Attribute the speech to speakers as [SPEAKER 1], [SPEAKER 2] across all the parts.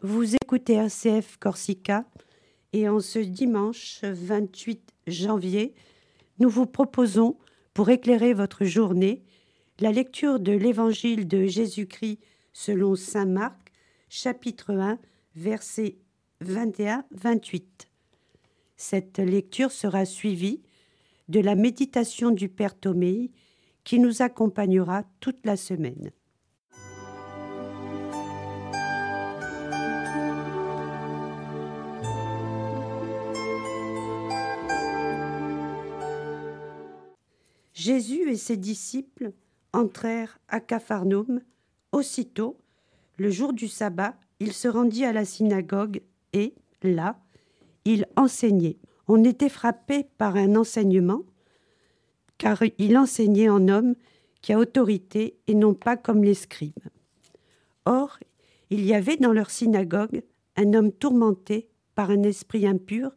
[SPEAKER 1] Vous écoutez RCF Corsica et en ce dimanche 28 janvier, nous vous proposons, pour éclairer votre journée, la lecture de l'Évangile de Jésus-Christ selon Saint Marc, chapitre 1, versets 21-28. Cette lecture sera suivie de la méditation du Père Toméi qui nous accompagnera toute la semaine. Jésus et ses disciples entrèrent à Capharnaüm. Aussitôt, le jour du sabbat, il se rendit à la synagogue et, là, il enseignait. On était frappé par un enseignement, car il enseignait en homme qui a autorité et non pas comme les scribes. Or, il y avait dans leur synagogue un homme tourmenté par un esprit impur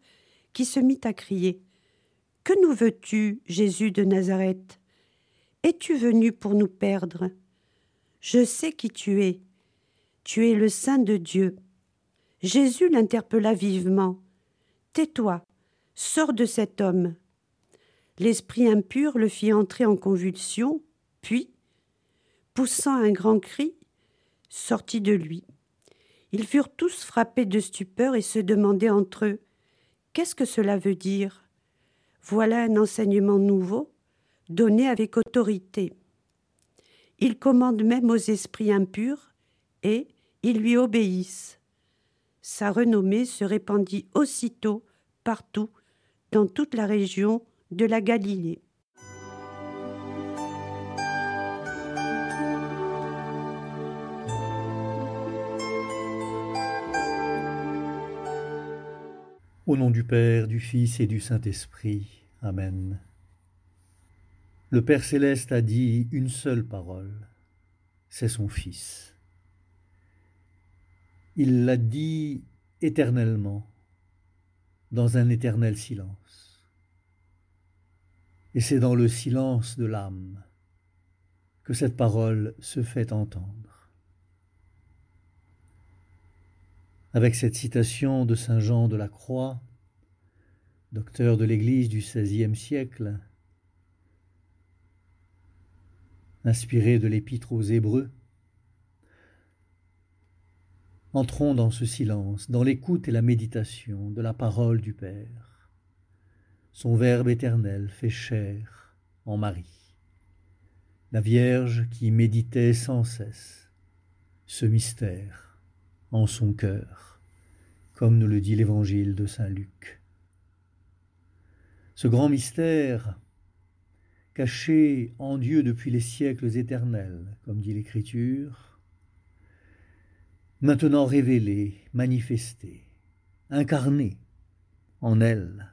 [SPEAKER 1] qui se mit à crier que nous veux-tu, Jésus de Nazareth? Es-tu venu pour nous perdre? Je sais qui tu es. Tu es le Saint de Dieu. Jésus l'interpella vivement. Tais-toi, sors de cet homme. L'esprit impur le fit entrer en convulsion, puis, poussant un grand cri, sortit de lui. Ils furent tous frappés de stupeur et se demandaient entre eux Qu'est-ce que cela veut dire? Voilà un enseignement nouveau, donné avec autorité. Il commande même aux esprits impurs, et ils lui obéissent. Sa renommée se répandit aussitôt partout, dans toute la région de la Galilée.
[SPEAKER 2] Au nom du Père, du Fils et du Saint-Esprit. Amen. Le Père céleste a dit une seule parole, c'est son Fils. Il l'a dit éternellement, dans un éternel silence. Et c'est dans le silence de l'âme que cette parole se fait entendre. Avec cette citation de Saint Jean de la Croix, docteur de l'Église du XVIe siècle, inspiré de l'Épître aux Hébreux. Entrons dans ce silence, dans l'écoute et la méditation de la parole du Père. Son Verbe éternel fait chair en Marie, la Vierge qui méditait sans cesse ce mystère en son cœur, comme nous le dit l'évangile de Saint Luc. Ce grand mystère, caché en Dieu depuis les siècles éternels, comme dit l'Écriture, maintenant révélé, manifesté, incarné en elle,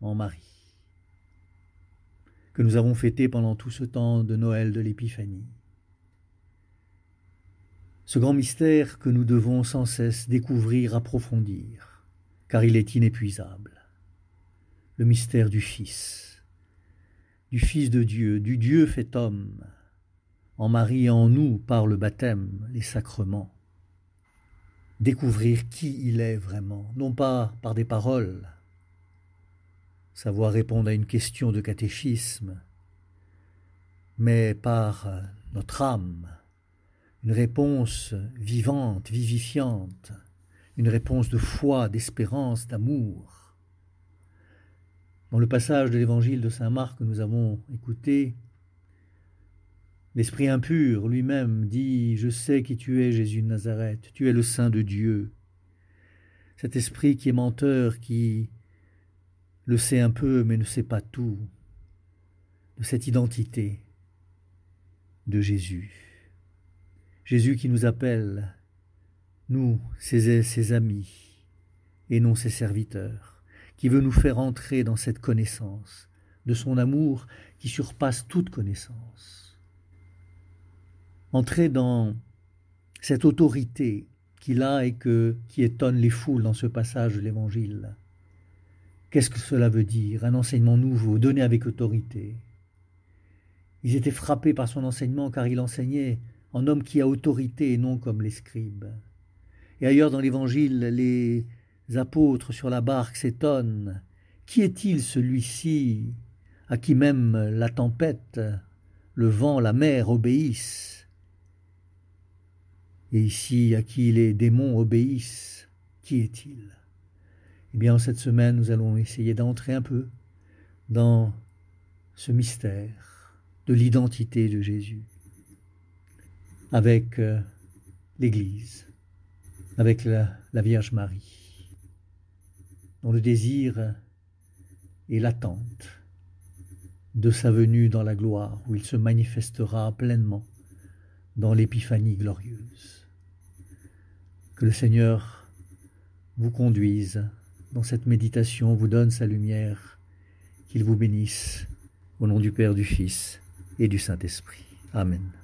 [SPEAKER 2] en Marie, que nous avons fêté pendant tout ce temps de Noël de l'Épiphanie ce grand mystère que nous devons sans cesse découvrir, approfondir, car il est inépuisable. Le mystère du Fils, du Fils de Dieu, du Dieu fait homme, en Marie et en nous par le baptême, les sacrements. Découvrir qui il est vraiment, non pas par des paroles, savoir répondre à une question de catéchisme, mais par notre âme, une réponse vivante, vivifiante, une réponse de foi, d'espérance, d'amour. Dans le passage de l'évangile de Saint Marc que nous avons écouté, l'esprit impur lui-même dit Je sais qui tu es, Jésus de Nazareth, tu es le Saint de Dieu. Cet esprit qui est menteur, qui le sait un peu mais ne sait pas tout, de cette identité de Jésus. Jésus qui nous appelle, nous, ses, ses amis, et non ses serviteurs, qui veut nous faire entrer dans cette connaissance de son amour qui surpasse toute connaissance. Entrer dans cette autorité qu'il a et que, qui étonne les foules dans ce passage de l'Évangile. Qu'est-ce que cela veut dire Un enseignement nouveau, donné avec autorité? Ils étaient frappés par son enseignement car il enseignait en homme qui a autorité et non comme les scribes. Et ailleurs dans l'Évangile, les apôtres sur la barque s'étonnent. Qui est-il celui-ci à qui même la tempête, le vent, la mer obéissent? Et ici, à qui les démons obéissent, qui est-il? Eh bien, cette semaine, nous allons essayer d'entrer un peu dans ce mystère de l'identité de Jésus avec euh, l'Église, avec la, Vierge Marie, dont le désir et l'attente de sa venue dans la gloire, où il se manifestera pleinement dans l'épiphanie glorieuse. Que le Seigneur vous conduise dans cette méditation, vous donne sa lumière, qu'il vous bénisse, au nom du Père, du Fils et du Saint-Esprit. Amen.